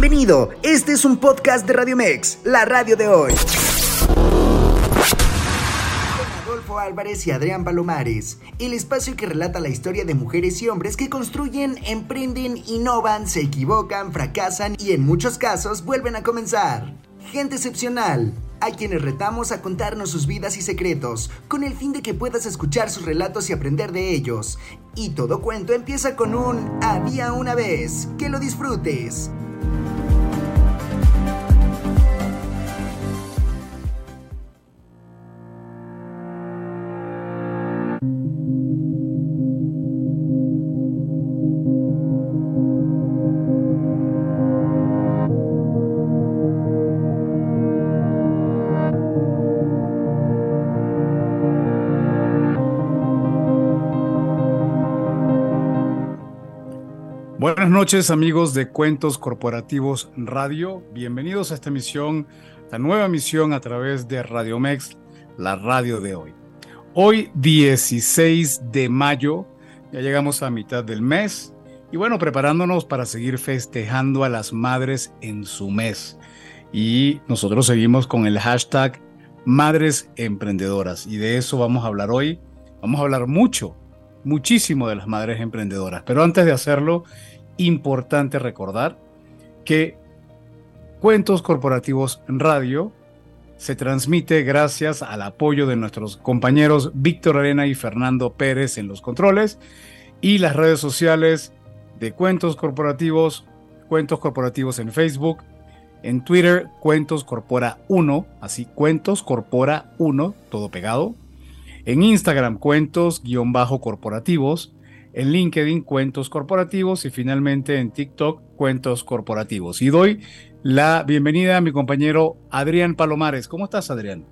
Bienvenido, este es un podcast de Radio Mex, la radio de hoy. Adolfo Álvarez y Adrián Palomares, el espacio que relata la historia de mujeres y hombres que construyen, emprenden, innovan, se equivocan, fracasan y en muchos casos vuelven a comenzar. Gente excepcional, a quienes retamos a contarnos sus vidas y secretos, con el fin de que puedas escuchar sus relatos y aprender de ellos. Y todo cuento empieza con un había una vez. Que lo disfrutes. Buenas noches amigos de Cuentos Corporativos Radio, bienvenidos a esta misión, la nueva misión a través de Radio Mex, la radio de hoy. Hoy 16 de mayo, ya llegamos a mitad del mes y bueno, preparándonos para seguir festejando a las madres en su mes. Y nosotros seguimos con el hashtag Madres Emprendedoras y de eso vamos a hablar hoy. Vamos a hablar mucho muchísimo de las madres emprendedoras. Pero antes de hacerlo, importante recordar que Cuentos Corporativos Radio se transmite gracias al apoyo de nuestros compañeros Víctor Arena y Fernando Pérez en los controles y las redes sociales de Cuentos Corporativos, Cuentos Corporativos en Facebook, en Twitter, Cuentos Corpora 1, así Cuentos Corpora 1, todo pegado, en Instagram, cuentos-corporativos. En LinkedIn, cuentos corporativos. Y finalmente en TikTok, cuentos corporativos. Y doy la bienvenida a mi compañero Adrián Palomares. ¿Cómo estás, Adrián?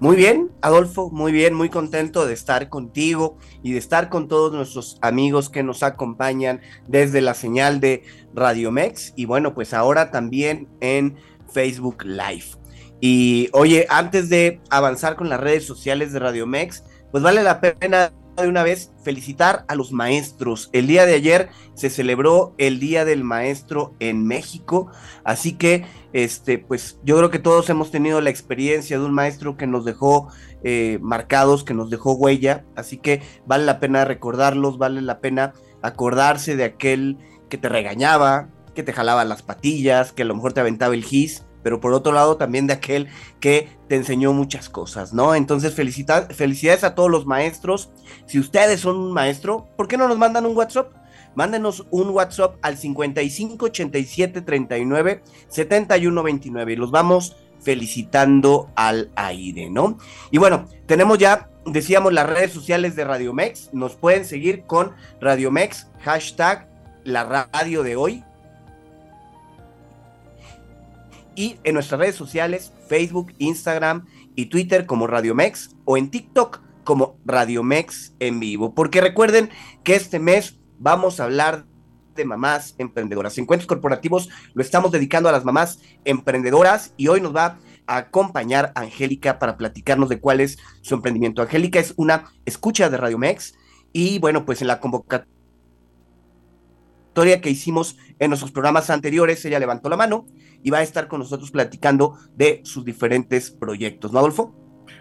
Muy bien, Adolfo, muy bien, muy contento de estar contigo y de estar con todos nuestros amigos que nos acompañan desde la señal de Radio Mex y bueno, pues ahora también en Facebook Live. Y oye, antes de avanzar con las redes sociales de Radio Mex, pues vale la pena de una vez felicitar a los maestros. El día de ayer se celebró el Día del Maestro en México, así que este, pues yo creo que todos hemos tenido la experiencia de un maestro que nos dejó eh, marcados, que nos dejó huella, así que vale la pena recordarlos, vale la pena acordarse de aquel que te regañaba, que te jalaba las patillas, que a lo mejor te aventaba el gis, pero por otro lado también de aquel que te enseñó muchas cosas, ¿no? Entonces felicidades a todos los maestros. Si ustedes son un maestro, ¿por qué no nos mandan un WhatsApp? Mándenos un WhatsApp al 55 87 39 71 29 y los vamos felicitando al aire, ¿no? Y bueno, tenemos ya, decíamos, las redes sociales de Radio Mex. Nos pueden seguir con Radio Mex, hashtag la radio de hoy, y en nuestras redes sociales, Facebook, Instagram y Twitter como Radiomex o en TikTok como Radiomex en vivo. Porque recuerden que este mes vamos a hablar de mamás emprendedoras. Encuentros corporativos lo estamos dedicando a las mamás emprendedoras y hoy nos va a acompañar Angélica para platicarnos de cuál es su emprendimiento. Angélica es una escucha de Radiomex y bueno, pues en la convocatoria que hicimos en nuestros programas anteriores, ella levantó la mano y va a estar con nosotros platicando de sus diferentes proyectos, ¿no, Adolfo?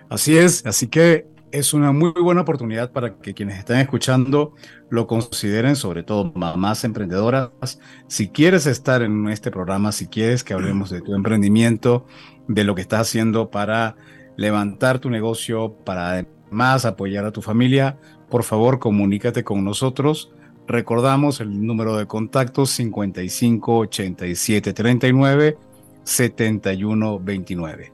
Así es, así que es una muy buena oportunidad para que quienes están escuchando lo consideren, sobre todo mamás emprendedoras. Si quieres estar en este programa, si quieres que hablemos de tu emprendimiento, de lo que estás haciendo para levantar tu negocio, para además apoyar a tu familia, por favor comunícate con nosotros. Recordamos el número de contacto 55 87 39 71 29.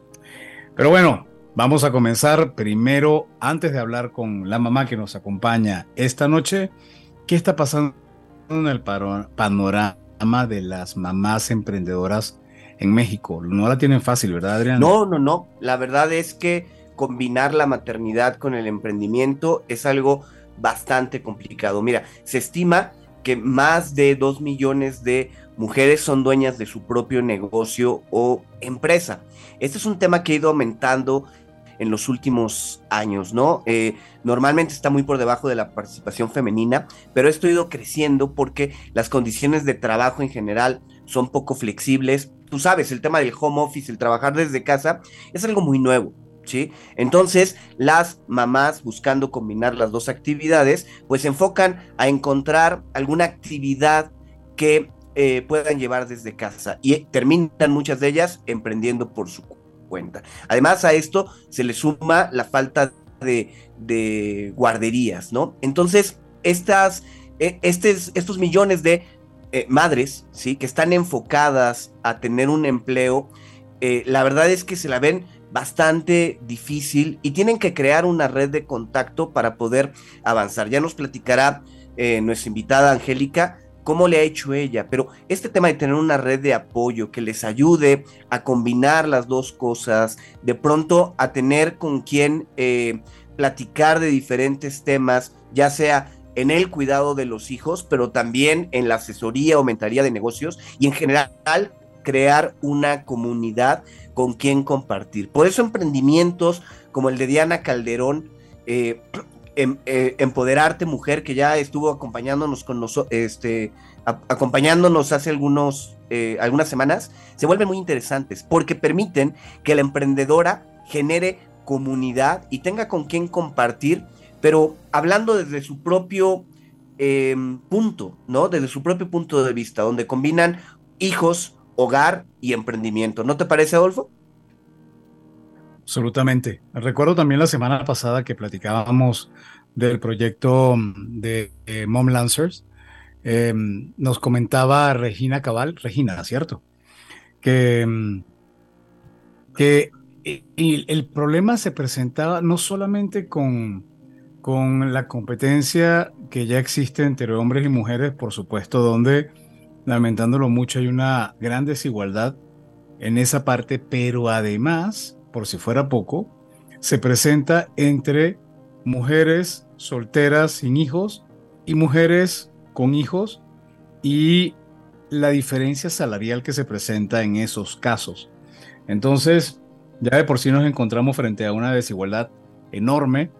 Pero bueno, vamos a comenzar primero, antes de hablar con la mamá que nos acompaña esta noche, ¿qué está pasando en el panorama de las mamás emprendedoras en México? No la tienen fácil, ¿verdad, Adrián? No, no, no. La verdad es que combinar la maternidad con el emprendimiento es algo bastante complicado. Mira, se estima que más de 2 millones de mujeres son dueñas de su propio negocio o empresa. Este es un tema que ha ido aumentando en los últimos años, ¿no? Eh, normalmente está muy por debajo de la participación femenina, pero esto ha ido creciendo porque las condiciones de trabajo en general son poco flexibles. Tú sabes, el tema del home office, el trabajar desde casa, es algo muy nuevo. Entonces, las mamás buscando combinar las dos actividades, pues se enfocan a encontrar alguna actividad que eh, puedan llevar desde casa y terminan muchas de ellas emprendiendo por su cuenta. Además a esto se le suma la falta de, guarderías, ¿no? Entonces, estas, e, estos millones de eh, madres, ¿sí? Que están enfocadas a tener un empleo, eh, la verdad es que se la ven bastante difícil y tienen que crear una red de contacto para poder avanzar. Ya nos platicará nuestra invitada Angélica cómo le ha hecho ella, pero este tema de tener una red de apoyo que les ayude a combinar las dos cosas, de pronto a tener con quien eh, platicar de diferentes temas, ya sea en el cuidado de los hijos, pero también en la asesoría o mentoría de negocios y en general crear una comunidad con quien compartir. Por eso emprendimientos como el de Diana Calderón eh, Em, eh, empoderarte Mujer, que ya estuvo acompañándonos con nosotros, este, acompañándonos hace algunos, eh, algunas semanas, se vuelven muy interesantes porque permiten que la emprendedora genere comunidad y tenga con quien compartir, pero hablando desde su propio em, punto, ¿no? Desde su propio punto de vista, donde combinan hijos, hogar y emprendimiento. ¿No te parece, Adolfo? Absolutamente. Recuerdo también la semana pasada que platicábamos del proyecto de Mom Lancers. Em, nos comentaba Regina Cabal, Regina, ¿cierto? Que, mm, que el problema se presentaba no solamente con, con la competencia que ya existe entre hombres y mujeres, por supuesto, donde, lamentándolo mucho, hay una gran desigualdad en esa parte, pero además por si fuera poco, se presenta entre mujeres solteras sin hijos y mujeres con hijos y la diferencia salarial que se presenta en esos casos. Entonces, ya de por sí nos encontramos frente a una desigualdad enorme.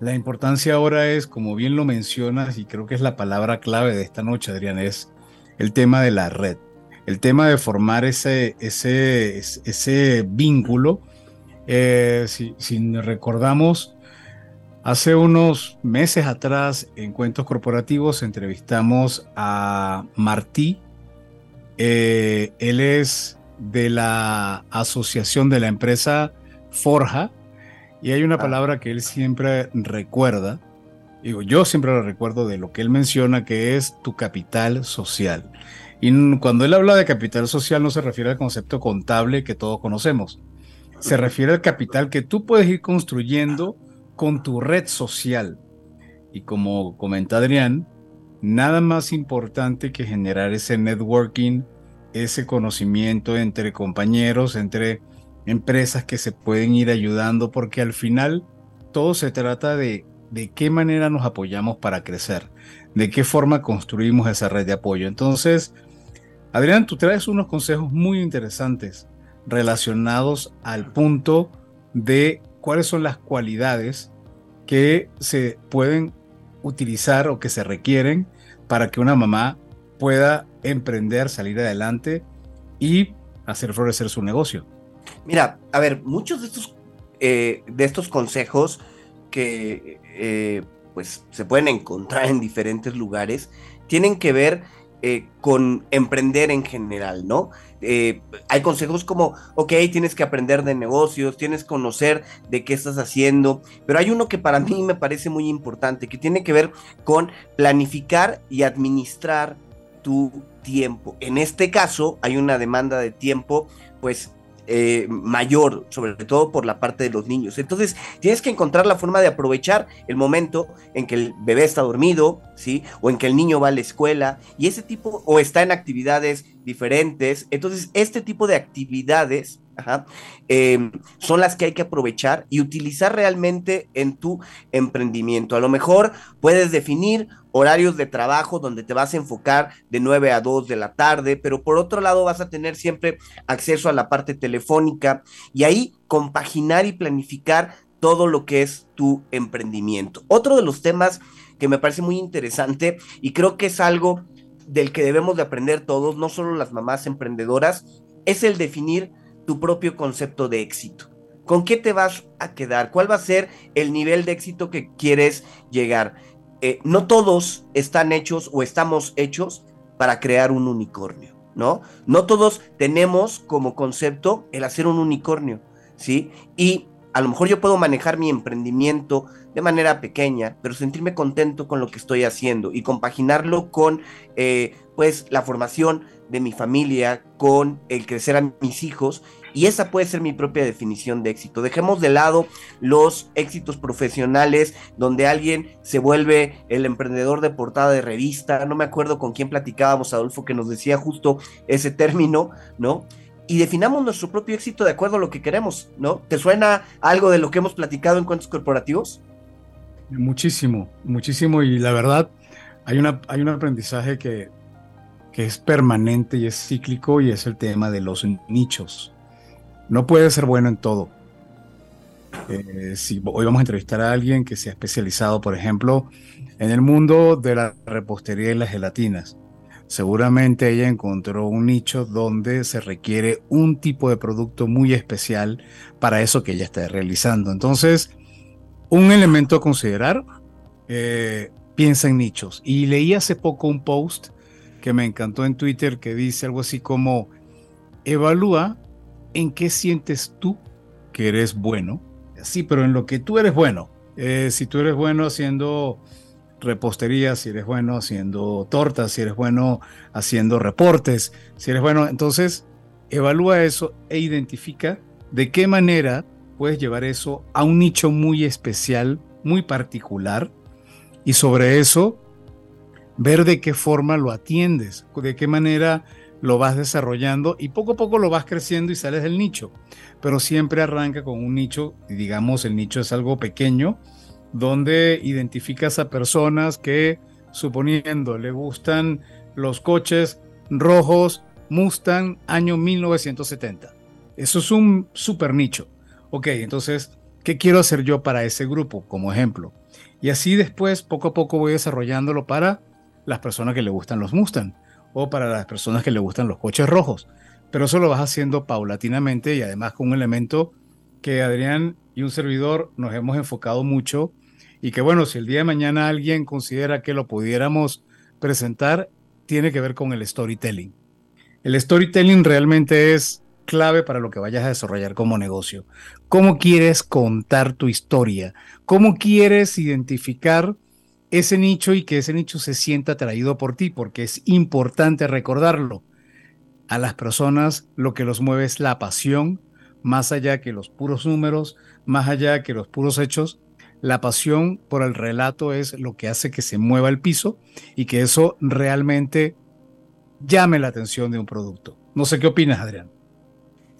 La importancia ahora es, como bien lo mencionas, y creo que es la palabra clave de esta noche, Adrián, es el tema de la red el tema de formar ese, ese, ese vínculo. Eh, si, recordamos, hace unos meses atrás en Cuentos Corporativos entrevistamos a Martí. Eh, él es de la asociación de la empresa Forja y hay una ah. palabra que él siempre recuerda. Digo, yo siempre lo recuerdo de lo que él menciona que es tu capital social. Y cuando él habla de capital social no se refiere al concepto contable que todos conocemos. Se refiere al capital que tú puedes ir construyendo con tu red social. Y como comenta Adrián, nada más importante que generar ese networking, ese conocimiento entre compañeros, entre empresas que se pueden ir ayudando, porque al final todo se trata de de qué manera nos apoyamos para crecer, de qué forma construimos esa red de apoyo. Entonces, Adrián, tú traes unos consejos muy interesantes relacionados al punto de cuáles son las cualidades que se pueden utilizar o que se requieren para que una mamá pueda emprender, salir adelante y hacer florecer su negocio. Mira, a ver, muchos de estos, eh, de estos consejos que eh, pues se pueden encontrar en diferentes lugares tienen que ver eh, con emprender en general, ¿no? Eh, hay consejos como, ok, tienes que aprender de negocios, tienes que conocer de qué estás haciendo, pero hay uno que para mí me parece muy importante, que tiene que ver con planificar y administrar tu tiempo. En este caso, hay una demanda de tiempo, pues eh, mayor, sobre todo por la parte de los niños. Entonces, tienes que encontrar la forma de aprovechar el momento en que el bebé está dormido, ¿sí? O en que el niño va a la escuela y ese tipo, o está en actividades diferentes. Entonces, este tipo de actividades em, son las que hay que aprovechar y utilizar realmente en tu emprendimiento. A lo mejor puedes definir horarios de trabajo donde te vas a enfocar de 9 a 2 de la tarde, pero por otro lado vas a tener siempre acceso a la parte telefónica y ahí compaginar y planificar todo lo que es tu emprendimiento. Otro de los temas que me parece muy interesante y creo que es algo del que debemos de aprender todos, no solo las mamás emprendedoras, es el definir tu propio concepto de éxito. ¿Con qué te vas a quedar? ¿Cuál va a ser el nivel de éxito que quieres llegar? Eh, no todos están hechos o estamos hechos para crear un unicornio, ¿no? No todos tenemos como concepto el hacer un unicornio, ¿sí? Y a lo mejor yo puedo manejar mi emprendimiento de manera pequeña, pero sentirme contento con lo que estoy haciendo y compaginarlo con, eh, pues, la formación de mi familia, con el crecer a mis hijos y esa puede ser mi propia definición de éxito. Dejemos de lado los éxitos profesionales donde alguien se vuelve el emprendedor de portada de revista. No me acuerdo con quién platicábamos, Adolfo, que nos decía justo ese término, ¿no? Y definamos nuestro propio éxito de acuerdo a lo que queremos, ¿no? ¿Te suena algo de lo que hemos platicado en cuentos corporativos? Muchísimo, muchísimo. Y la verdad, hay, una, hay un aprendizaje que, que es permanente y es cíclico y es el tema de los nichos. No puede ser bueno en todo. Eh, si hoy vamos a entrevistar a alguien que se ha especializado, por ejemplo, en el mundo de la repostería y las gelatinas, seguramente ella encontró un nicho donde se requiere un tipo de producto muy especial para eso que ella está realizando. Entonces, un elemento a considerar, eh, piensa en nichos. Y leí hace poco un post que me encantó en Twitter que dice algo así como, evalúa en qué sientes tú que eres bueno. Sí, pero en lo que tú eres bueno. Eh, si tú eres bueno haciendo repostería, si eres bueno haciendo tortas, si eres bueno haciendo reportes, si eres bueno, entonces evalúa eso e identifica de qué manera puedes llevar eso a un nicho muy especial, muy particular, y sobre eso ver de qué forma lo atiendes, de qué manera lo vas desarrollando y poco a poco lo vas creciendo y sales del nicho. Pero siempre arranca con un nicho, y digamos el nicho es algo pequeño, donde identificas a personas que, suponiendo, le gustan los coches rojos Mustang año 1970. Eso es un super nicho. Ok, entonces, ¿qué quiero hacer yo para ese grupo como ejemplo? Y así después, poco a poco voy desarrollándolo para las personas que le gustan los Mustang o para las personas que le gustan los coches rojos. Pero eso lo vas haciendo paulatinamente y además con un elemento que Adrián y un servidor nos hemos enfocado mucho y que bueno, si el día de mañana alguien considera que lo pudiéramos presentar, tiene que ver con el storytelling. El storytelling realmente es clave para lo que vayas a desarrollar como negocio. ¿Cómo quieres contar tu historia? ¿Cómo quieres identificar ese nicho y que ese nicho se sienta atraído por ti, porque es importante recordarlo. A las personas lo que los mueve es la pasión, más allá que los puros números, más allá que los puros hechos. La pasión por el relato es lo que hace que se mueva el piso y que eso realmente llame la atención de un producto. No sé qué opinas, Adrián.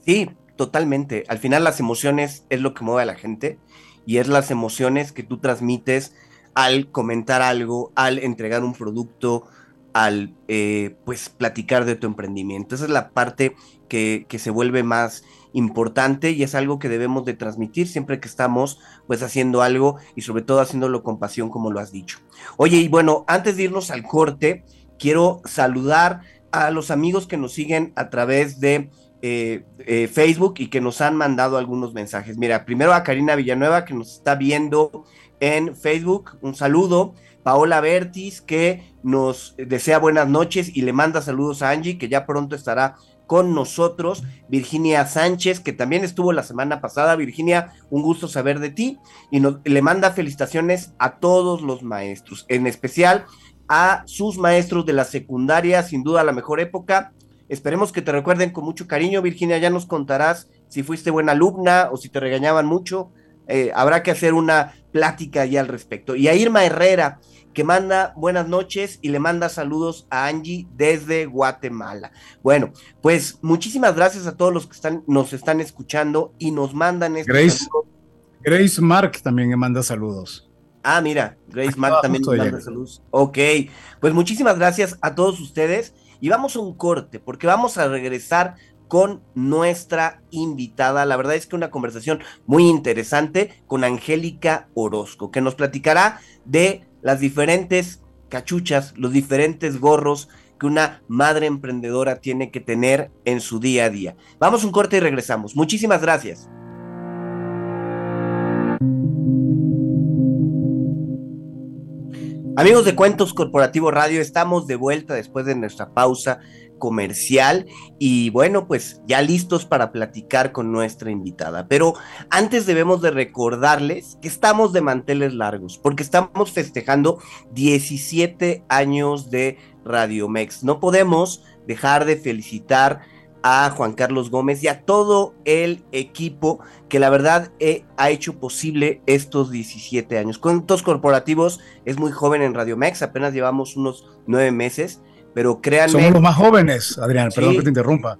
Sí, totalmente. Al final las emociones es lo que mueve a la gente y es las emociones que tú transmites al comentar algo, al entregar un producto, al eh, pues platicar de tu emprendimiento. Esa es la parte que, que, se vuelve más importante y es algo que debemos de transmitir siempre que estamos pues haciendo algo y sobre todo haciéndolo con pasión como lo has dicho. Oye, y bueno, antes de irnos al corte, quiero saludar a los amigos que nos siguen a través de eh, eh, Facebook y que nos han mandado algunos mensajes. Mira, primero a Karina Villanueva que nos está viendo en Facebook. Un saludo. Paola Bertis, que nos desea buenas noches y le manda saludos a Angie, que ya pronto estará con nosotros. Virginia Sánchez, que también estuvo la semana pasada. Virginia, un gusto saber de ti. Y le manda felicitaciones a todos los maestros, en especial a sus maestros de la secundaria, sin duda la mejor época. Esperemos que te recuerden con mucho cariño. Virginia, ya nos contarás si fuiste buena alumna o si te regañaban mucho. Eh, habrá que hacer una plática ya al respecto. Y a Irma Herrera, que manda buenas noches y le manda saludos a Angie desde Guatemala. Bueno, pues muchísimas gracias a todos los que están, nos están escuchando y nos mandan este Grace, Grace Mark también me manda saludos. Ah, mira, Grace Mac también nos manda saludos. Ok, pues muchísimas gracias a todos ustedes y vamos a un corte porque vamos a regresar con nuestra invitada. La verdad es que una conversación muy interesante con Angélica Orozco, que nos platicará de las diferentes cachuchas, los diferentes gorros que una madre emprendedora tiene que tener en su día a día. Vamos a un corte y regresamos. Muchísimas gracias. Amigos de Cuentos Corporativo Radio, estamos de vuelta después de nuestra pausa comercial y bueno, pues ya listos para platicar con nuestra invitada. Pero antes debemos de recordarles que estamos de manteles largos porque estamos festejando 17 años de Radio Mex. No podemos dejar de felicitar a Juan Carlos Gómez y a todo el equipo que la verdad eh, ha hecho posible estos 17 años. Cuentos corporativos es muy joven en Radio Mex, apenas llevamos unos nueve meses pero créanme. Somos los más jóvenes, Adrián, perdón que te interrumpa.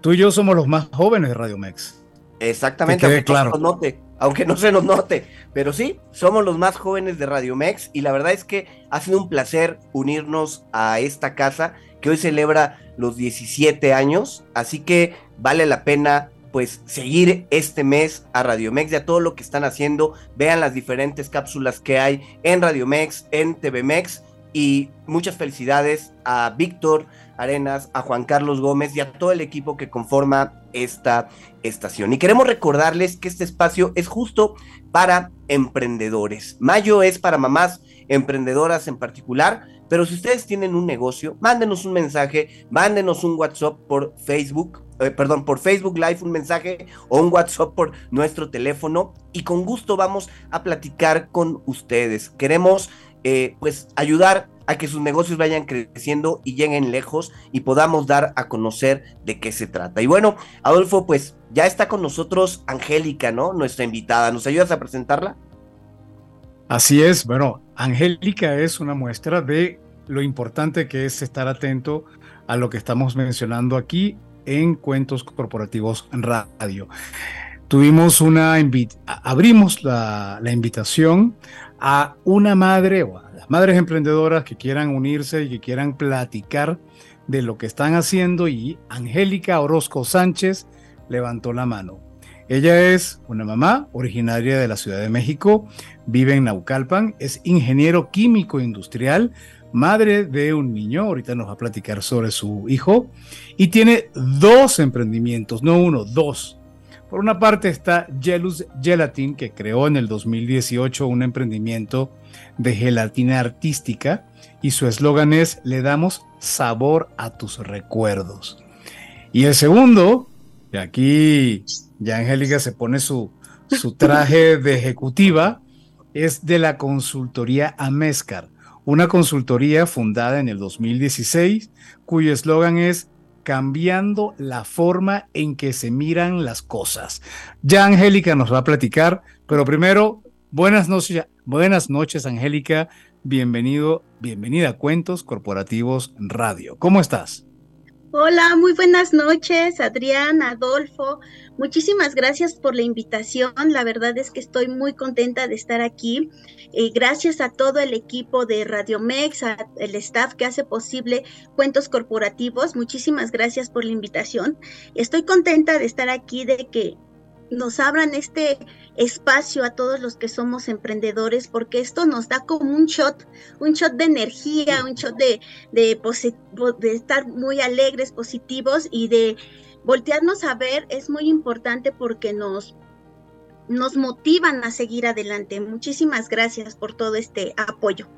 Tú y yo somos los más jóvenes de Radio Mex. Exactamente, aunque, claro. no se nos note, aunque no se nos note. Pero sí, somos los más jóvenes de Radio Mex y la verdad es que ha sido un placer unirnos a esta casa que hoy celebra los 17 años. Así que vale la pena pues seguir este mes a Radio Mex y a todo lo que están haciendo. Vean las diferentes cápsulas que hay en Radio Mex, en TV Mex y muchas felicidades a Víctor Arenas, a Juan Carlos Gómez y a todo el equipo que conforma esta estación. Y queremos recordarles que este espacio es justo para emprendedores. Mayo es para mamás emprendedoras en particular, pero si ustedes tienen un negocio, mándenos un mensaje, mándenos un WhatsApp por Facebook, eh, perdón, por Facebook Live un mensaje o un WhatsApp por nuestro teléfono y con gusto vamos a platicar con ustedes. Queremos eh, pues ayudar a que sus negocios vayan creciendo y lleguen lejos y podamos dar a conocer de qué se trata. Y bueno, Adolfo, pues ya está con nosotros Angélica, ¿no? Nuestra invitada. ¿Nos ayudas a presentarla? Así es, bueno, Angélica es una muestra de lo importante que es estar atento a lo que estamos mencionando aquí en Cuentos Corporativos Radio. Tuvimos una abrimos la, la invitación a una madre o a las madres emprendedoras que quieran unirse y que quieran platicar de lo que están haciendo y Angélica Orozco Sánchez levantó la mano. Ella es una mamá originaria de la Ciudad de México, vive en Naucalpan, es ingeniero químico industrial, madre de un niño, ahorita nos va a platicar sobre su hijo, y tiene dos emprendimientos, no uno, dos. Por una parte está Gelus Gelatin, que creó en el 2018 un emprendimiento de gelatina artística y su eslogan es Le damos sabor a tus recuerdos. Y el segundo, y aquí ya Angélica se pone su, su traje de ejecutiva, es de la consultoría Amescar, una consultoría fundada en el 2016 cuyo eslogan es cambiando la forma en que se miran las cosas. Ya Angélica nos va a platicar, pero primero, buenas noches, buenas noches Angélica, bienvenido, bienvenida a Cuentos Corporativos Radio. ¿Cómo estás? Hola, muy buenas noches, Adrián, Adolfo. Muchísimas gracias por la invitación. La verdad es que estoy muy contenta de estar aquí. Eh, gracias a todo el equipo de Radio Mex, el staff que hace posible Cuentos Corporativos. Muchísimas gracias por la invitación. Estoy contenta de estar aquí, de que nos abran este espacio a todos los que somos emprendedores, porque esto nos da como un shot, un shot de energía, un shot de, de, de estar muy alegres, positivos y de voltearnos a ver es muy importante porque nos, nos motivan a seguir adelante. Muchísimas gracias por todo este apoyo.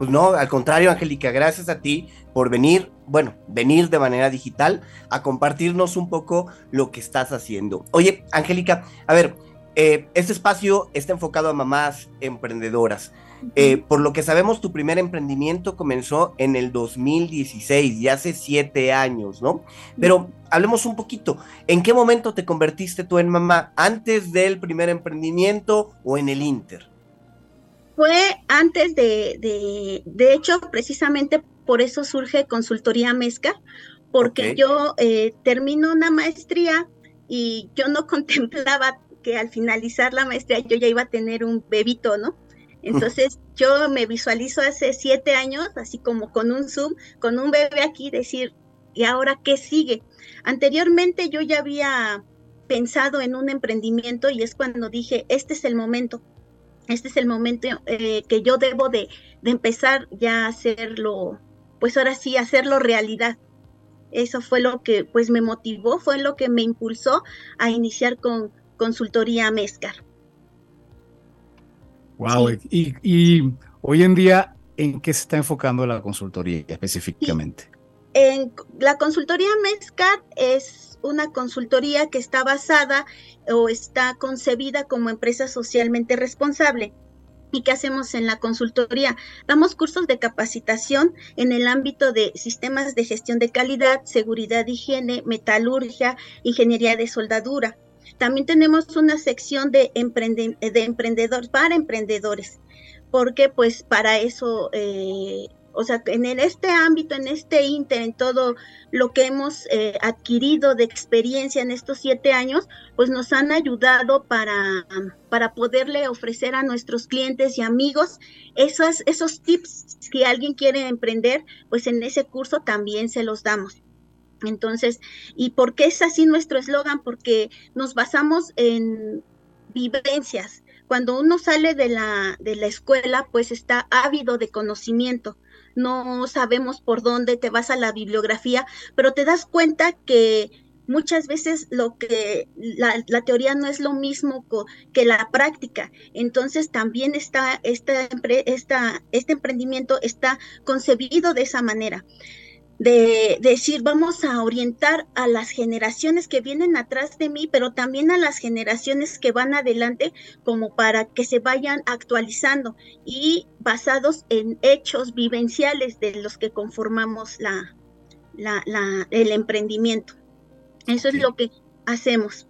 Pues no, al contrario, Angélica, gracias a ti por venir, bueno, venir de manera digital a compartirnos un poco lo que estás haciendo. Oye, Angélica, a ver, eh, este espacio está enfocado a mamás emprendedoras. Eh, por lo que sabemos, tu primer emprendimiento comenzó en el 2016, ya hace siete años, ¿no? Pero hablemos un poquito, ¿en qué momento te convertiste tú en mamá? ¿Antes del primer emprendimiento o en el Inter? Fue antes de, de, hecho, precisamente por eso surge Consultoría Mezca, porque yo eh, termino una maestría y yo no contemplaba que al finalizar la maestría yo ya iba a tener un bebito, ¿no? Entonces yo me visualizo hace siete años, así como con un Zoom, con un bebé aquí, decir, ¿y ahora qué sigue? Anteriormente yo ya había pensado en un emprendimiento y es cuando dije, este es el momento, este es el momento eh, que yo debo de, de, empezar ya a hacerlo, pues ahora sí, hacerlo realidad. Eso fue lo que pues me motivó, fue lo que me impulsó a iniciar con consultoría Mescar. Wow, y, hoy en día, ¿en qué se está enfocando la consultoría específicamente? En la consultoría Mescar es una consultoría que está basada o está concebida como empresa socialmente responsable. ¿Y qué hacemos en la consultoría? Damos cursos de capacitación en el ámbito de sistemas de gestión de calidad, seguridad, higiene, metalurgia, ingeniería de soldadura. También tenemos una sección de, de emprendedores para emprendedores, porque pues para eso, eh, o sea, en este ámbito, en este inter, en todo lo que hemos eh, adquirido de experiencia en estos siete años, pues nos han ayudado para, para poderle ofrecer a nuestros clientes y amigos esos, esos tips que alguien quiere emprender, pues en ese curso también se los damos. Entonces, ¿y por qué es así nuestro eslogan? Porque nos basamos en vivencias. Cuando uno sale de la, de la escuela, pues está ávido de conocimiento. No sabemos por dónde te vas a la bibliografía, pero te das cuenta que muchas veces lo que la, la, teoría no es lo mismo que la práctica. Entonces también está esta, esta, este emprendimiento está concebido de esa manera de, decir, vamos a orientar a las generaciones que vienen atrás de mí, pero también a las generaciones que van adelante, como para que se vayan actualizando y basados en hechos vivenciales de los que conformamos la, la, el emprendimiento. Eso es lo que hacemos.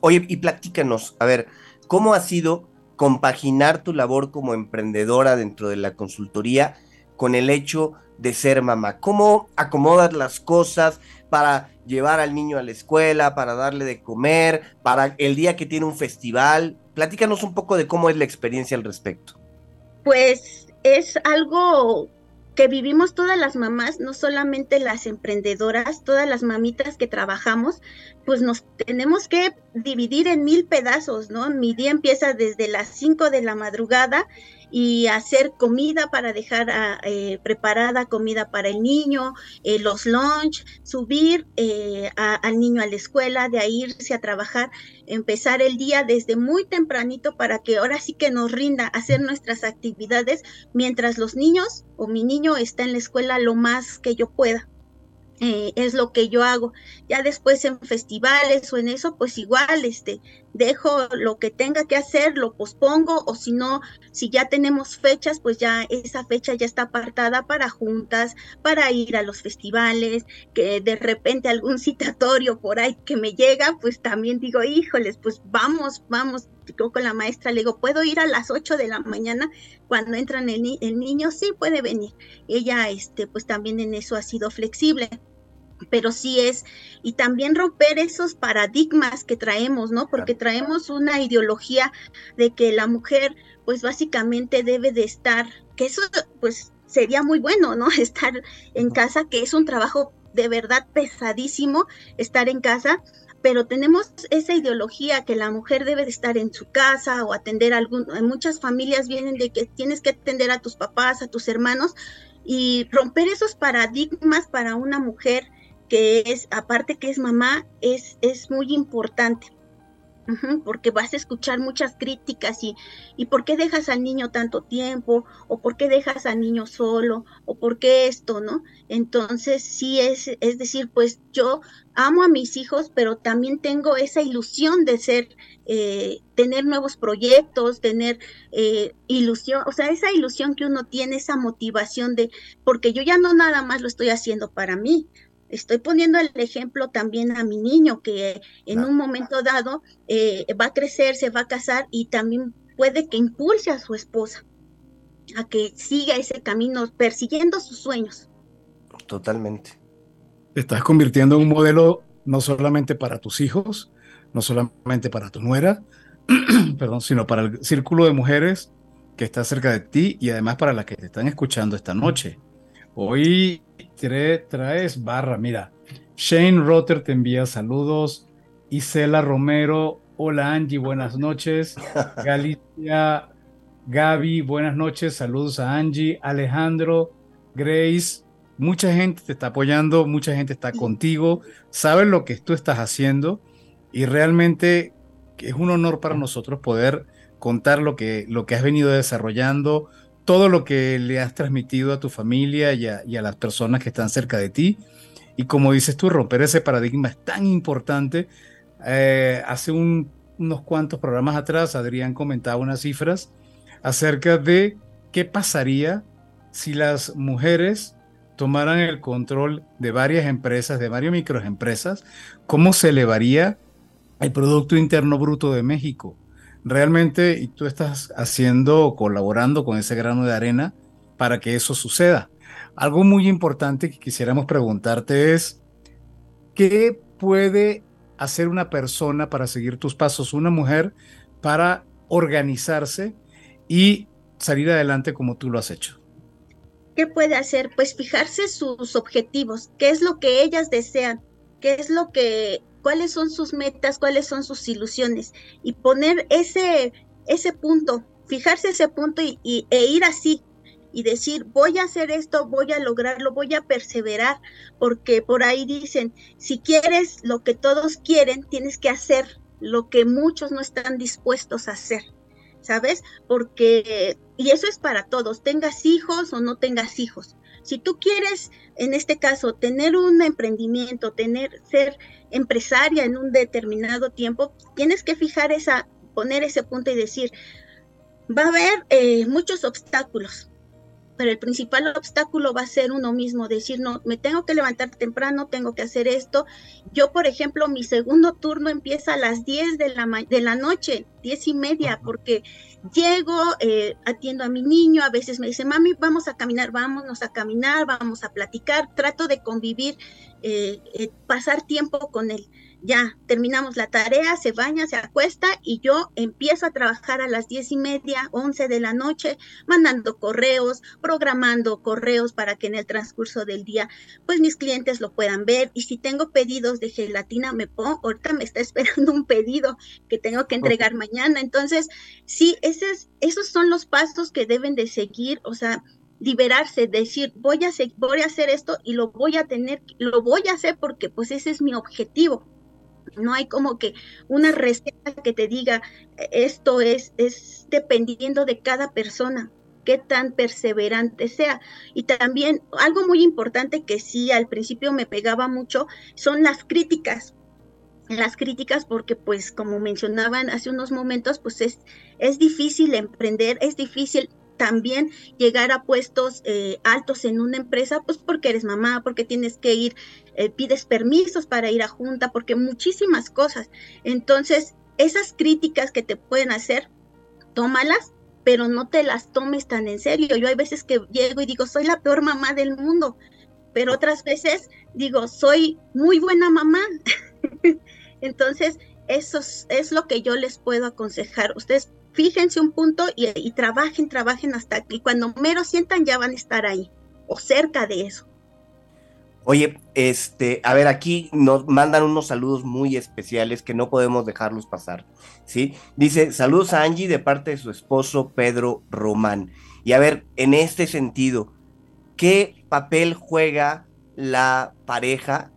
Oye, y platícanos, a ver, ¿cómo ha sido compaginar tu labor como emprendedora dentro de la consultoría con el hecho de ser mamá? ¿Cómo acomodas las cosas para llevar al niño a la escuela, para darle de comer, para el día que tiene un festival? Platícanos un poco de cómo es la experiencia al respecto. Pues es algo que vivimos todas las mamás, no solamente las emprendedoras, todas las mamitas que trabajamos, pues nos tenemos que dividir en mil pedazos, ¿no? Mi día empieza desde las 5 de la madrugada y hacer comida para dejar ah, eh, preparada comida para el niño, eh, los lunch, subir eh, al niño a la escuela, de irse a trabajar, empezar el día desde muy tempranito para que ahora sí que nos rinda hacer nuestras actividades mientras los niños o mi niño está en la escuela lo más que yo pueda. Eh, es lo que yo hago. Ya después en festivales o en eso, pues igual, este, dejo lo que tenga que hacer, lo pospongo, o si no, si ya tenemos fechas, pues ya esa fecha ya está apartada para juntas, para ir a los festivales, que de repente algún citatorio por ahí que me llega, pues también digo, híjoles, pues vamos, vamos. Yo con la maestra le digo, ¿puedo ir a las 8 de la mañana cuando entran el, el niño? Sí, puede venir. Ella, este, pues también en eso ha sido flexible pero sí es, y también romper esos paradigmas que traemos, ¿no? Porque traemos una ideología de que la mujer, pues básicamente debe de estar, que eso, pues sería muy bueno, ¿no? Estar en casa, que es un trabajo de verdad pesadísimo, estar en casa, pero tenemos esa ideología que la mujer debe de estar en su casa o atender a algún, muchas familias vienen de que tienes que atender a tus papás, a tus hermanos, y romper esos paradigmas para una mujer que es, aparte que es mamá, es, es muy importante. porque vas a escuchar muchas críticas y, y por qué dejas al niño tanto tiempo, o por qué dejas al niño solo, o por qué esto, ¿no? Entonces, sí es, es decir, pues yo amo a mis hijos, pero también tengo esa ilusión de ser, eh, tener nuevos proyectos, tener eh, ilusión, o sea, esa ilusión que uno tiene, esa motivación de, porque yo ya no nada más lo estoy haciendo para mí, Estoy poniendo el ejemplo también a mi niño que en un momento dado eh, va a crecer, se va a casar y también puede que impulse a su esposa a que siga ese camino persiguiendo sus sueños. Totalmente. Te estás convirtiendo en un modelo no solamente para tus hijos, no solamente para tu nuera, perdón, sino para el círculo de mujeres que está cerca de ti y además para las que te están escuchando esta noche. Hoy traes barra, mira, Shane Rotter te envía saludos, Isela Romero, hola Angie, buenas noches, Galicia, Gaby, buenas noches, saludos a Angie, Alejandro, Grace, mucha gente te está apoyando, mucha gente está contigo, saben lo que tú estás haciendo y realmente es un honor para nosotros poder contar lo que, lo que has venido desarrollando, todo lo que le has transmitido a tu familia y a, las personas que están cerca de ti. Y como dices tú, romper ese paradigma es tan importante. Eh, hace unos cuantos programas atrás, Adrián comentaba unas cifras acerca de qué pasaría si las mujeres tomaran el control de varias empresas, de varias microempresas, cómo se elevaría el Producto Interno Bruto de México. Realmente, y tú estás haciendo, colaborando con ese grano de arena para que eso suceda. Algo muy importante que quisiéramos preguntarte es, ¿qué puede hacer una persona para seguir tus pasos, una mujer para organizarse y salir adelante como tú lo has hecho? ¿Qué puede hacer? Pues fijarse sus objetivos, qué es lo que ellas desean, qué es lo que cuáles son sus metas, cuáles son sus ilusiones y poner ese, ese punto, fijarse ese punto y, e ir así y decir, voy a hacer esto, voy a lograrlo, voy a perseverar, porque por ahí dicen, si quieres lo que todos quieren, tienes que hacer lo que muchos no están dispuestos a hacer. ¿Sabes? Porque, y eso es para todos, tengas hijos o no tengas hijos. Si tú quieres, en este caso, tener un emprendimiento, tener, ser empresaria en un determinado tiempo, tienes que fijar esa, poner ese punto y decir, va a haber eh, muchos obstáculos, pero el principal obstáculo va a ser uno mismo, decir, no, me tengo que levantar temprano, tengo que hacer esto. Yo, por ejemplo, mi segundo turno empieza a las 10 de la, de la noche, 10 y media, porque llego, eh, atiendo a mi niño, a veces me dice, mami, vamos a caminar, vámonos a caminar, vamos a platicar, trato de convivir, eh, eh, pasar tiempo con él ya terminamos la tarea, se baña, se acuesta y yo empiezo a trabajar a las diez y media, once de la noche, mandando correos, programando correos para que en el transcurso del día, pues mis clientes lo puedan ver. Y si tengo pedidos de gelatina, me pongo, ahorita me está esperando un pedido que tengo que entregar mañana. Entonces, sí, esos, esos son los pasos que deben de seguir, o sea, liberarse, decir, voy a, voy a hacer esto y lo voy a tener, lo voy a hacer porque pues ese es mi objetivo no hay como que una receta que te diga esto es, es dependiendo de cada persona, qué tan perseverante sea. Y también algo muy importante que sí al principio me pegaba mucho son las críticas. Las críticas porque pues como mencionaban hace unos momentos pues es, es difícil emprender, es difícil también llegar a puestos eh, altos en una empresa, pues porque eres mamá, porque tienes que ir, eh, pides permisos para ir a junta, porque muchísimas cosas. Entonces, esas críticas que te pueden hacer, tómalas, pero no te las tomes tan en serio. Yo hay veces que llego y digo, soy la peor mamá del mundo, pero otras veces digo, soy muy buena mamá. Entonces, eso es lo que yo les puedo aconsejar. Ustedes fíjense un punto y, trabajen, trabajen hasta que cuando mero sientan ya van a estar ahí o cerca de eso. Oye, este, a ver, aquí nos mandan unos saludos muy especiales que no podemos dejarlos pasar, ¿sí? Dice, saludos a Angie de parte de su esposo Pedro Román. Y a ver, en este sentido, ¿qué papel juega la pareja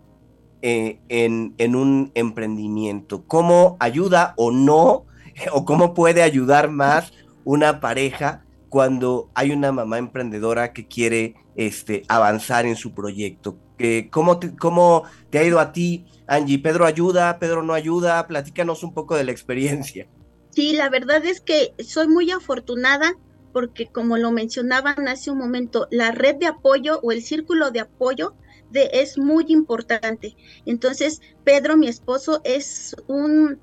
eh, en, en, un emprendimiento? ¿Cómo ayuda o no o cómo puede ayudar más una pareja cuando hay una mamá emprendedora que quiere este, avanzar en su proyecto. ¿Cómo te, ¿Cómo te ha ido a ti, Angie? ¿Pedro ayuda? ¿Pedro no ayuda? Platícanos un poco de la experiencia. Sí, la verdad es que soy muy afortunada porque como lo mencionaban hace un momento, la red de apoyo o el círculo de apoyo de, es muy importante. Entonces, Pedro, mi esposo, es un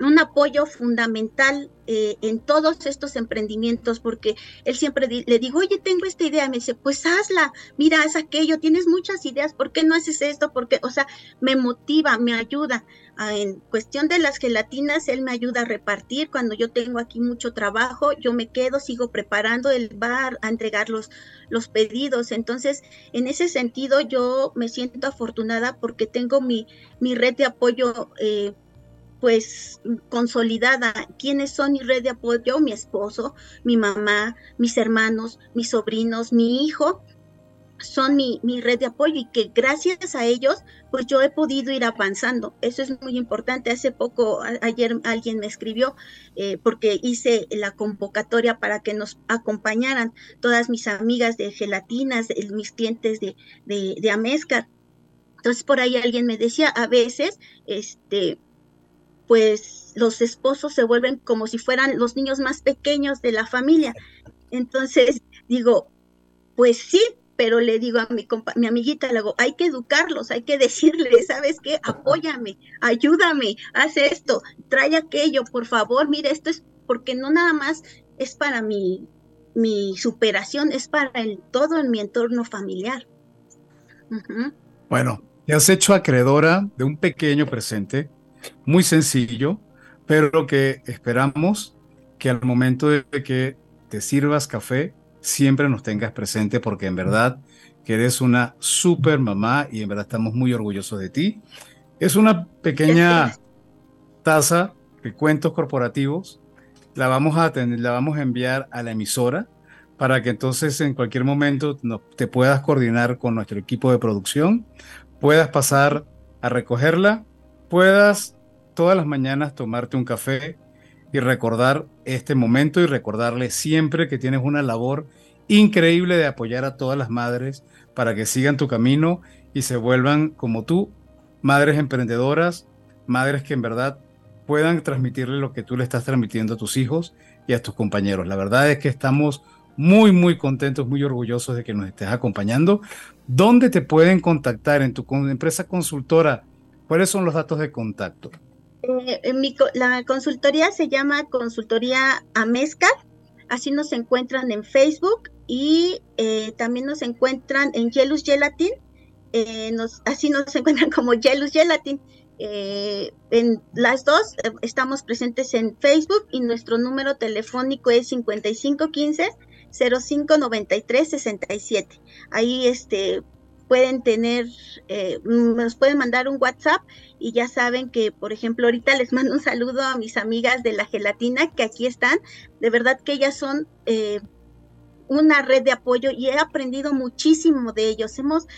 un apoyo fundamental eh, en todos estos emprendimientos, porque él siempre le digo, oye, tengo esta idea, me dice, pues hazla, mira, haz aquello, tienes muchas ideas, ¿por qué no haces esto? Porque, o sea, me motiva, me ayuda en cuestión de las gelatinas, él me ayuda a repartir. Cuando yo tengo aquí mucho trabajo, yo me quedo, sigo preparando, él va a entregar los, los pedidos. Entonces, en ese sentido, yo me siento afortunada porque tengo mi, mi red de apoyo. Eh, pues consolidada. ¿Quiénes son mi red de apoyo? Mi esposo, mi mamá, mis hermanos, mis sobrinos, mi hijo, son mi, mi, red de apoyo y que gracias a ellos, pues yo he podido ir avanzando. Eso es muy importante. Hace poco, ayer alguien me escribió eh, porque hice la convocatoria para que nos acompañaran todas mis amigas de gelatinas, mis clientes de, de, de Amezcar. Entonces por ahí alguien me decía, a veces, este, pues los esposos se vuelven como si fueran los niños más pequeños de la familia. Entonces digo, pues sí, pero le digo a mi, mi amiguita, le digo, hay que educarlos, hay que decirle, ¿sabes qué? Apóyame, ayúdame, haz esto, trae aquello, por favor, mire, esto es porque no nada más es para mi, mi superación, es para el, todo en mi entorno familiar. Bueno, te has hecho acreedora de un pequeño presente, muy sencillo, pero que esperamos que al momento de que te sirvas café, siempre nos tengas presente porque en verdad que eres una super mamá y en verdad estamos muy orgullosos de ti. Es una pequeña taza de cuentos corporativos. La vamos a tener, la vamos a enviar a la emisora para que entonces en cualquier momento te puedas coordinar con nuestro equipo de producción, puedas pasar a recogerla, puedas todas las mañanas tomarte un café y recordar este momento y recordarle siempre que tienes una labor increíble de apoyar a todas las madres para que sigan tu camino y se vuelvan como tú, madres emprendedoras, madres que en verdad puedan transmitirle lo que tú le estás transmitiendo a tus hijos y a tus compañeros. La verdad es que estamos muy, muy contentos, muy orgullosos de que nos estés acompañando. ¿Dónde te pueden contactar en tu empresa consultora? ¿Cuáles son los datos de contacto? Eh, la consultoría se llama Consultoría Amesca, así nos encuentran en Facebook y eh, también nos encuentran en Yelus Gelatin, eh, así nos encuentran como Yelus Gelatin. en las dos estamos presentes en Facebook y nuestro número telefónico es 5515 0593 67. Ahí este pueden tener, eh, nos pueden mandar un WhatsApp y ya saben que, por ejemplo, ahorita les mando un saludo a mis amigas de la gelatina que aquí están. De verdad que ellas son eh, una red de apoyo y he aprendido muchísimo de ellos. Hemos,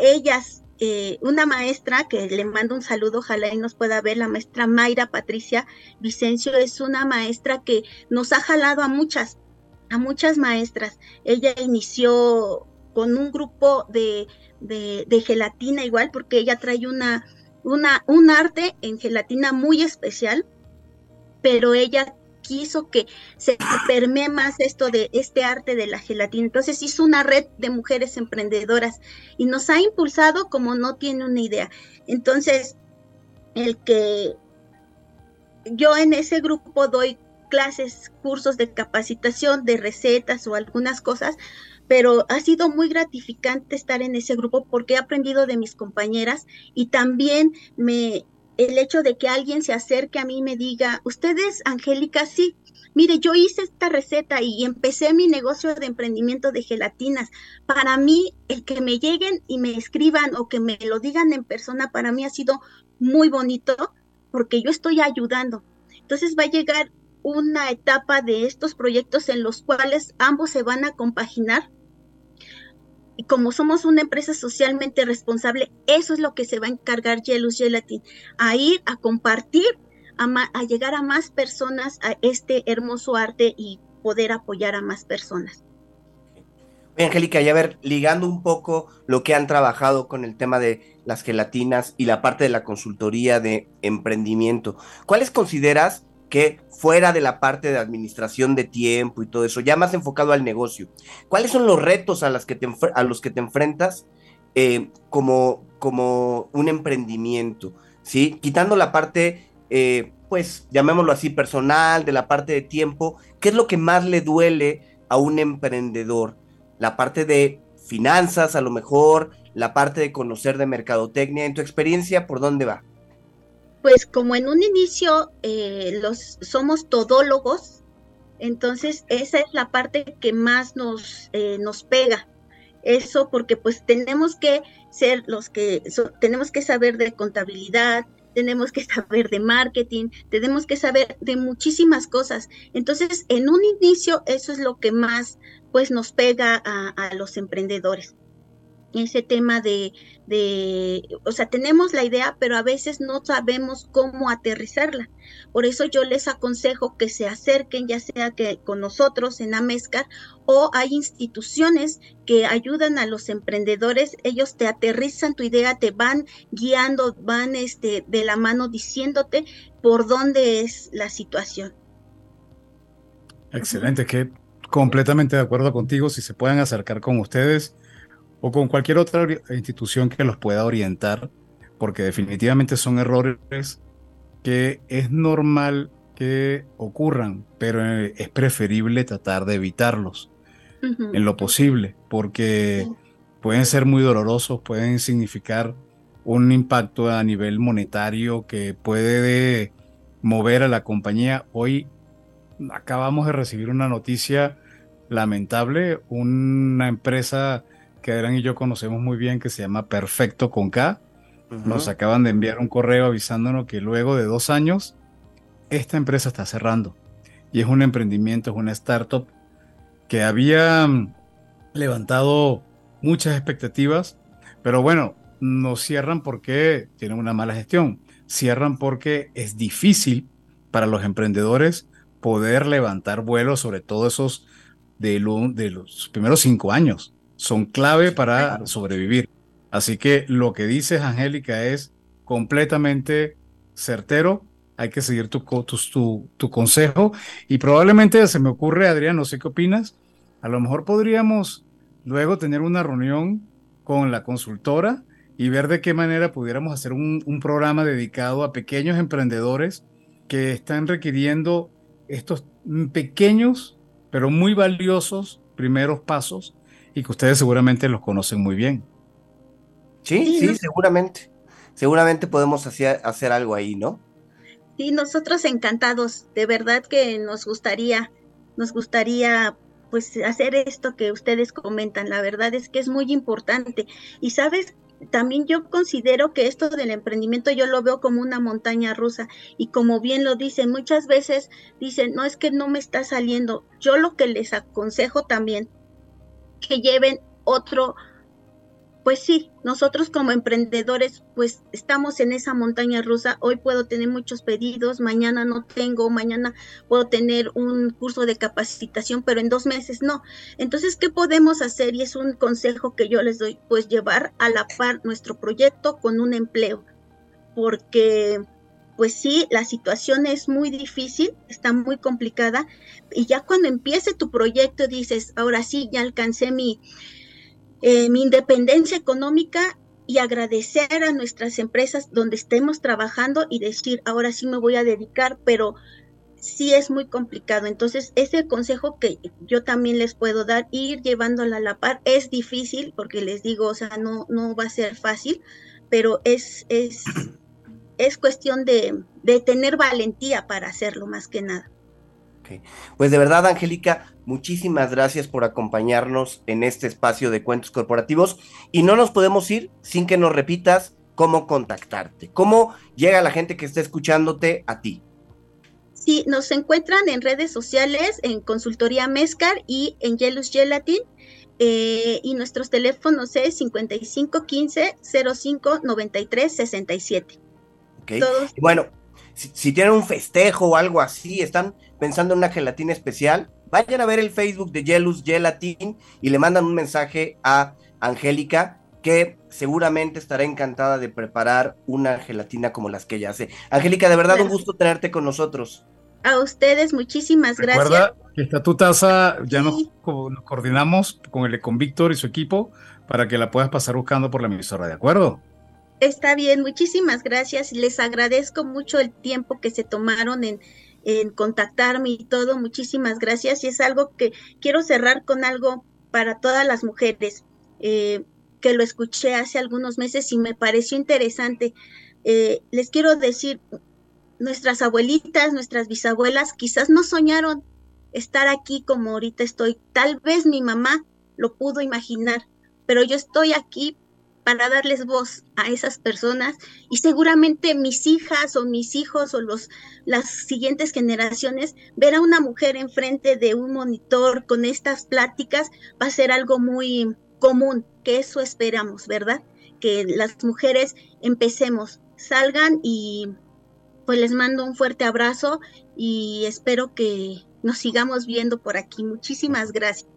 ellas, eh, una maestra que le mando un saludo, ojalá y nos pueda ver, la maestra Mayra Patricia Vicencio, es una maestra que nos ha jalado a muchas, a muchas maestras. Ella inició con un grupo de de, gelatina igual, porque ella trae una, una, un arte en gelatina muy especial, pero ella quiso que se permee más esto de este arte de la gelatina. Entonces hizo una red de mujeres emprendedoras y nos ha impulsado como no tiene una idea. Entonces, el que yo en ese grupo doy clases, cursos de capacitación, de recetas o algunas cosas, pero ha sido muy gratificante estar en ese grupo porque he aprendido de mis compañeras y también me el hecho de que alguien se acerque a mí y me diga, "¿Usted es Angélica?" Sí. Mire, yo hice esta receta y empecé mi negocio de emprendimiento de gelatinas. Para mí, el que me lleguen y me escriban o que me lo digan en persona, para mí ha sido muy bonito porque yo estoy ayudando. Entonces va a llegar una etapa de estos proyectos en los cuales ambos se van a compaginar. Y como somos una empresa socialmente responsable, eso es lo que se va a encargar Yelus Gelatin, a ir a compartir, a, a llegar a más personas a este hermoso arte y poder apoyar a más personas. Angélica, ya ver, ligando un poco lo que han trabajado con el tema de las gelatinas y la parte de la consultoría de emprendimiento, ¿cuáles consideras que fuera de la parte de administración de tiempo y todo eso, ya más enfocado al negocio, ¿cuáles son los retos a, te, los que te enfrentas eh, como, como un emprendimiento? ¿sí? Quitando la parte, eh, pues llamémoslo así, personal, de la parte de tiempo, ¿qué es lo que más le duele a un emprendedor? La parte de finanzas, a lo mejor, la parte de conocer de mercadotecnia, en tu experiencia, ¿por dónde va? Pues como en un inicio eh, los somos todólogos, entonces esa es la parte que más nos, eh, nos pega. Eso porque pues tenemos que ser los que tenemos que saber de contabilidad, tenemos que saber de marketing, tenemos que saber de muchísimas cosas. Entonces, en un inicio, eso es lo que más pues nos pega a los emprendedores ese tema de, de, o sea, tenemos la idea, pero a veces no sabemos cómo aterrizarla. Por eso yo les aconsejo que se acerquen, ya sea que con nosotros en Amescar o hay instituciones que ayudan a los emprendedores, ellos te aterrizan tu idea, te van guiando, van este, de la mano diciéndote por dónde es la situación. Excelente, que completamente de acuerdo contigo, si se pueden acercar con ustedes o con cualquier otra institución que los pueda orientar, porque definitivamente son errores que es normal que ocurran, pero eh, es preferible tratar de evitarlos en lo posible, porque pueden ser muy dolorosos, pueden significar un impacto a nivel monetario que puede mover a la compañía. Hoy acabamos de recibir una noticia lamentable, una empresa que Adrián y yo conocemos muy bien, que se llama Perfecto con K. Nos acaban de enviar un correo avisándonos que luego de dos años, esta empresa está cerrando. Y es un emprendimiento, es una startup que había mm, levantado muchas expectativas, pero bueno, no cierran porque tienen una mala gestión. Cierran porque es difícil para los emprendedores poder levantar vuelos, sobre todo esos de, de los primeros cinco años son clave para sobrevivir. Así que lo que dices, Angélica, es completamente certero. Hay que seguir tu, tu, tu, consejo. Y probablemente se me ocurre, Adrián, no sé qué opinas. A lo mejor podríamos luego tener una reunión con la consultora y ver de qué manera pudiéramos hacer un, un programa dedicado a pequeños emprendedores que están requiriendo estos pequeños, pero muy valiosos primeros pasos y que ustedes seguramente los conocen muy bien. Sí, sí, seguramente. Seguramente podemos hacer, hacer algo ahí, ¿no? Sí, nosotros encantados. De verdad que nos gustaría, nos gustaría pues hacer esto que ustedes comentan. La verdad es que es muy importante. Y sabes, también yo considero que esto del emprendimiento yo lo veo como una montaña rusa y como bien lo dicen, muchas veces dicen, no es que no me está saliendo. Yo lo que les aconsejo también que lleven otro, pues sí, nosotros como emprendedores, pues estamos en esa montaña rusa. Hoy puedo tener muchos pedidos, mañana no tengo, mañana puedo tener un curso de capacitación, pero en dos meses no. Entonces, ¿qué podemos hacer? Y es un consejo que yo les doy, pues llevar a la par nuestro proyecto con un empleo, porque pues sí, la situación es muy difícil, está muy complicada, y ya cuando empiece tu proyecto dices, ahora sí, ya alcancé mi, eh, mi independencia económica y agradecer a nuestras empresas donde estemos trabajando y decir, ahora sí me voy a dedicar, pero sí es muy complicado. Entonces, ese consejo que yo también les puedo dar, ir llevándola a la par, es difícil, porque les digo, o sea, no, no va a ser fácil, pero es, es es cuestión de, tener valentía para hacerlo más que nada. Pues de verdad, Angélica, muchísimas gracias por acompañarnos en este espacio de cuentos corporativos y no nos podemos ir sin que nos repitas cómo contactarte, cómo llega la gente que está escuchándote a ti. Sí, nos encuentran en redes sociales, en Consultoría Mescar y en Yelus Gelatin. Eh, y nuestros teléfonos es 5515 05 93 67 bueno, si, tienen un festejo o algo así, están pensando en una gelatina especial, vayan a ver el Facebook de Yelus Gelatin y le mandan un mensaje a Angélica que seguramente estará encantada de preparar una gelatina como las que ella hace. Angélica, de verdad un gusto tenerte con nosotros. A ustedes, muchísimas gracias. Recuerda que está tu taza, ya nos, coordinamos con el con Víctor y su equipo para que la puedas pasar buscando por la emisora, ¿de acuerdo? Está bien, muchísimas gracias. Les agradezco mucho el tiempo que se tomaron en, contactarme y todo. Muchísimas gracias. Y es algo que quiero cerrar con algo para todas las mujeres, eh, que lo escuché hace algunos meses y me pareció interesante. eh, les quiero decir, nuestras abuelitas, nuestras bisabuelas quizás no soñaron estar aquí como ahorita estoy. Tal vez mi mamá lo pudo imaginar, pero yo estoy aquí para darles voz a esas personas y seguramente mis hijas o mis hijos o los las siguientes generaciones ver a una mujer enfrente de un monitor con estas pláticas va a ser algo muy común, que eso esperamos, ¿verdad? Que las mujeres empecemos, salgan y pues les mando un fuerte abrazo y espero que nos sigamos viendo por aquí. Muchísimas gracias.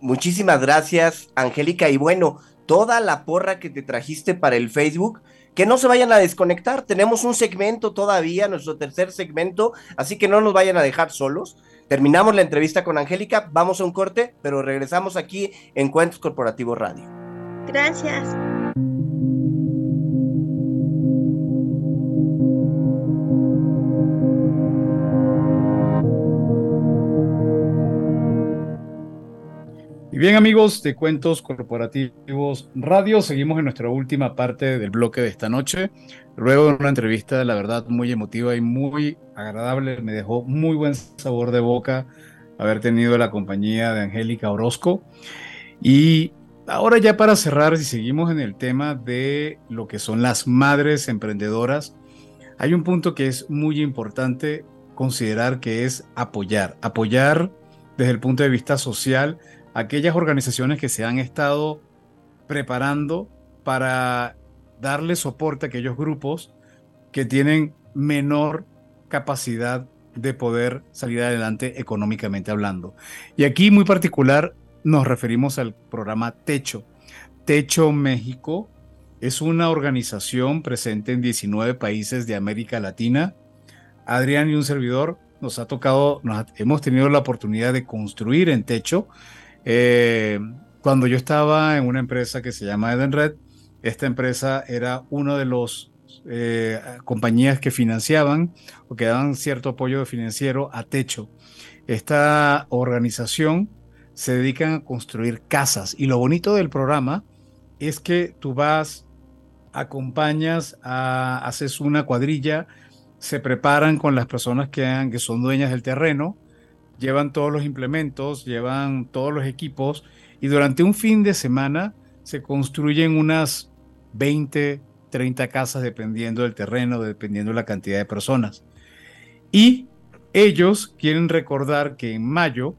Muchísimas gracias, Angélica. Y bueno, toda la porra que te trajiste para el Facebook, que no se vayan a desconectar. Tenemos un segmento todavía, nuestro tercer segmento, así que no nos vayan a dejar solos. Terminamos la entrevista con Angélica, vamos a un corte, pero regresamos aquí en Cuentos Corporativos Radio. Gracias. Bien amigos de Cuentos Corporativos Radio, seguimos en nuestra última parte del bloque de esta noche. Luego de una entrevista, la verdad, muy emotiva y muy agradable, me dejó muy buen sabor de boca haber tenido la compañía de Angélica Orozco. Y ahora ya para cerrar, si seguimos en el tema de lo que son las madres emprendedoras, hay un punto que es muy importante considerar que es apoyar, apoyar desde el punto de vista social, aquellas organizaciones que se han estado preparando para darle soporte a aquellos grupos que tienen menor capacidad de poder salir adelante económicamente hablando. Y aquí muy particular nos referimos al programa Techo. Techo México es una organización presente en 19 países de América Latina. Adrián y un servidor nos ha tocado, nos hemos tenido la oportunidad de construir en Techo eh, cuando yo estaba en una empresa que se llama Edenred, esta empresa era una de las eh, compañías que financiaban o que daban cierto apoyo financiero a Techo. Esta organización se dedica a construir casas y lo bonito del programa es que tú vas, acompañas, haces una cuadrilla, se preparan con las personas que son dueñas del terreno, llevan todos los implementos, llevan todos los equipos y durante un fin de semana se construyen unas 20, 30 casas dependiendo del terreno, dependiendo de la cantidad de personas. Y ellos quieren recordar que en mayo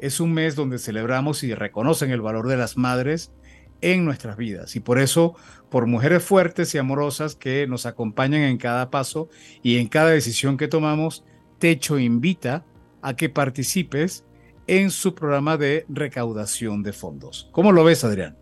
es un mes donde celebramos y reconocen el valor de las madres en nuestras vidas. Y por eso, por mujeres fuertes y amorosas que nos acompañan en cada paso y en cada decisión que tomamos, Techo invita a que participes en su programa de recaudación de fondos. ¿Cómo lo ves, Adrián?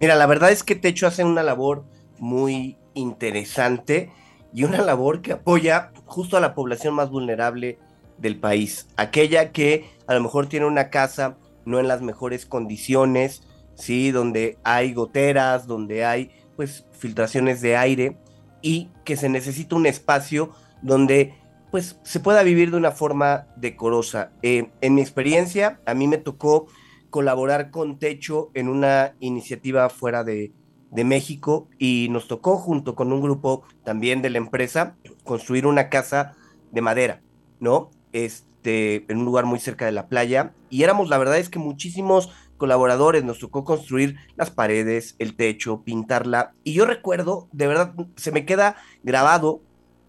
Mira, la verdad es que Techo hace una labor muy interesante y una labor que apoya justo a la población más vulnerable del país, aquella que a lo mejor tiene una casa no en las mejores condiciones, sí, donde hay goteras, donde hay pues filtraciones de aire y que se necesita un espacio donde pues se pueda vivir de una forma decorosa. Eh, en mi experiencia, a mí me tocó colaborar con Techo en una iniciativa fuera de, México y nos tocó junto con un grupo también de la empresa construir una casa de madera, ¿no? Este, en un lugar muy cerca de la playa y éramos, la verdad es que muchísimos colaboradores, nos tocó construir las paredes, el techo, pintarla y yo recuerdo, de verdad, se me queda grabado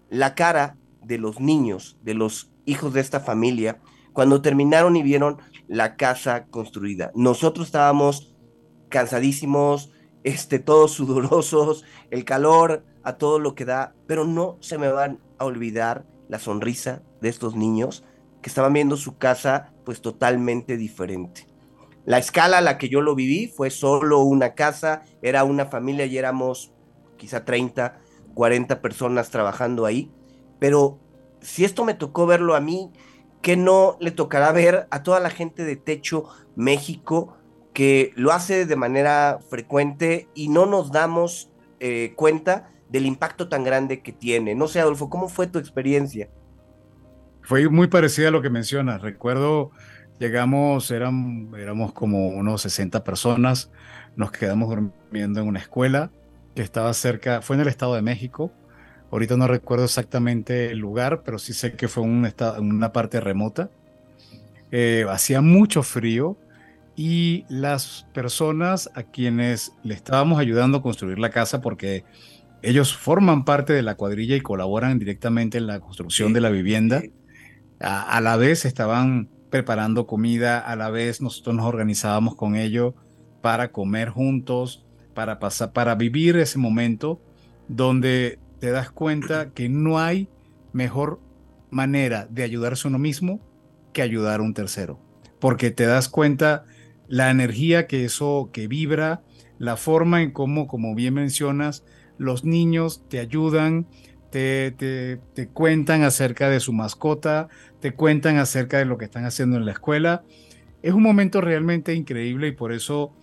la cara de los niños, de los hijos de esta familia, cuando terminaron y vieron la casa construida. Nosotros estábamos cansadísimos, este, todos sudorosos, el calor a todo lo que da, pero no se me van a olvidar la sonrisa de estos niños que estaban viendo su casa pues totalmente diferente. La escala a la que yo lo viví fue solo una casa, era una familia y éramos quizá 30, 40 personas trabajando ahí, pero si esto me tocó verlo a mí, ¿qué no le tocará ver a toda la gente de Techo México que lo hace de manera frecuente y no nos damos eh, cuenta del impacto tan grande que tiene? No sé, Adolfo, ¿cómo fue tu experiencia? Fue muy parecida a lo que mencionas. Recuerdo, llegamos, eran, éramos como unos 60 personas, nos quedamos durmiendo en una escuela que estaba cerca, fue en el Estado de México. Ahorita no recuerdo exactamente el lugar, pero sí sé que fue un una parte remota. Eh, hacía mucho frío y las personas a quienes le estábamos ayudando a construir la casa, porque ellos forman parte de la cuadrilla y colaboran directamente en la construcción de la vivienda, a, la vez estaban preparando comida, a la vez nosotros nos organizábamos con ellos para comer juntos, para pasar, para vivir ese momento donde te das cuenta que no hay mejor manera de ayudarse uno mismo que ayudar a un tercero, porque te das cuenta la energía que eso que vibra, la forma en cómo, como bien mencionas, los niños te ayudan, te, te, te, cuentan acerca de su mascota, te cuentan acerca de lo que están haciendo en la escuela. Es un momento realmente increíble y por eso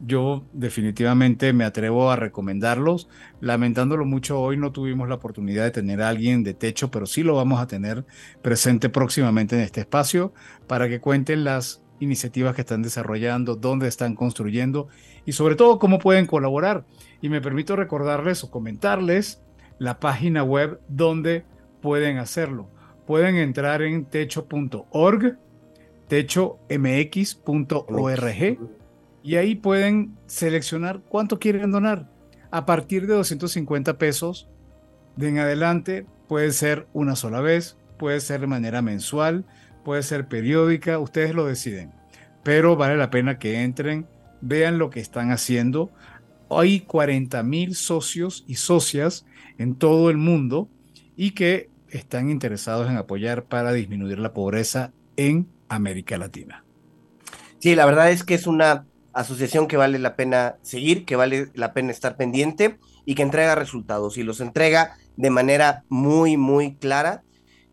yo definitivamente me atrevo a recomendarlos. Lamentándolo mucho, hoy no tuvimos la oportunidad de tener a alguien de techo, pero sí lo vamos a tener presente próximamente en este espacio para que cuenten las iniciativas que están desarrollando, dónde están construyendo y sobre todo cómo pueden colaborar. Y me permito recordarles o comentarles la página web donde pueden hacerlo. Pueden entrar en techo.org, techomx.org y ahí pueden seleccionar cuánto quieren donar. A partir de 250 pesos de en adelante puede ser una sola vez, puede ser de manera mensual, puede ser periódica, ustedes lo deciden. Pero vale la pena que entren, vean lo que están haciendo. Hay 40 mil socios y socias en todo el mundo y que están interesados en apoyar para disminuir la pobreza en América Latina. Sí, la verdad es que es una asociación que vale la pena seguir, que vale la pena estar pendiente y que entrega resultados y los entrega de manera muy, muy clara.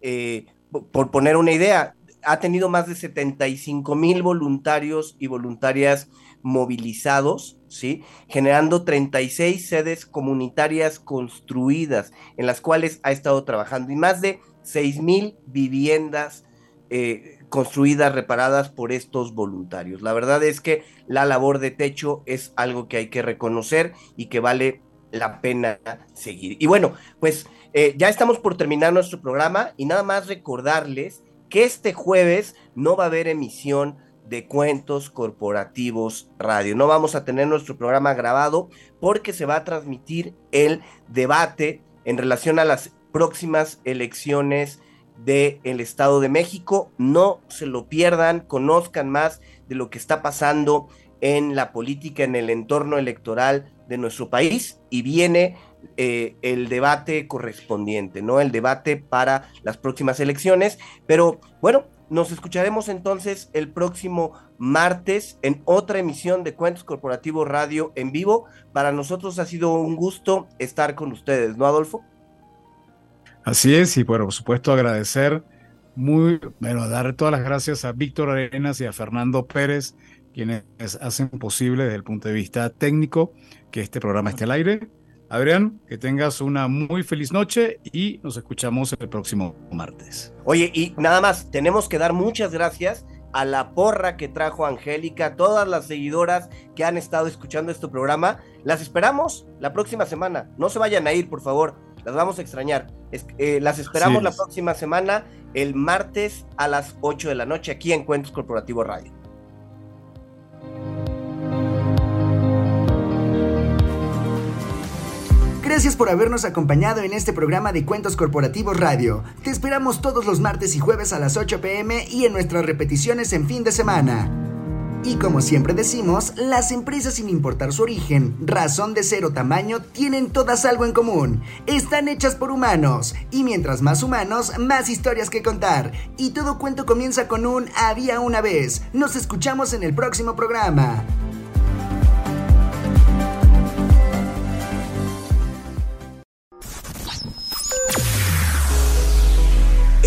Eh, por poner una idea, ha tenido más de 75 mil voluntarios y voluntarias movilizados, ¿sí? Generando 36 sedes comunitarias construidas en las cuales ha estado trabajando y más de 6 mil viviendas eh, construidas, reparadas por estos voluntarios. La verdad es que la labor de techo es algo que hay que reconocer y que vale la pena seguir. Y bueno, pues eh, ya estamos por terminar nuestro programa y nada más recordarles que este jueves no va a haber emisión de cuentos corporativos radio. No vamos a tener nuestro programa grabado porque se va a transmitir el debate en relación a las próximas elecciones del Estado de México. No se lo pierdan, conozcan más de lo que está pasando en la política, en el entorno electoral de nuestro país y viene eh, el debate correspondiente, ¿no? El debate para las próximas elecciones. Pero bueno, nos escucharemos entonces el próximo martes en otra emisión de Cuentos Corporativos Radio en vivo. Para nosotros ha sido un gusto estar con ustedes, ¿no, Adolfo? Así es, y por supuesto agradecer muy, bueno, dar todas las gracias a Víctor Arenas y a Fernando Pérez, quienes hacen posible desde el punto de vista técnico que este programa esté al aire. Adrián, que tengas una muy feliz noche y nos escuchamos el próximo martes. Oye, y nada más, tenemos que dar muchas gracias a la porra que trajo Angélica, todas las seguidoras que han estado escuchando este programa. Las esperamos la próxima semana. No se vayan a ir, por favor las vamos a extrañar. Eh, las esperamos la próxima semana, el martes a las 8 de la noche, aquí en Cuentos Corporativo Radio. Gracias por habernos acompañado en este programa de Cuentos Corporativos Radio. Te esperamos todos los martes y jueves a las 8 pm y en nuestras repeticiones en fin de semana. Y como siempre decimos, las empresas sin importar su origen, razón de ser o tamaño, tienen todas algo en común. Están hechas por humanos. Y mientras más humanos, más historias que contar. Y todo cuento comienza con un había una vez. Nos escuchamos en el próximo programa.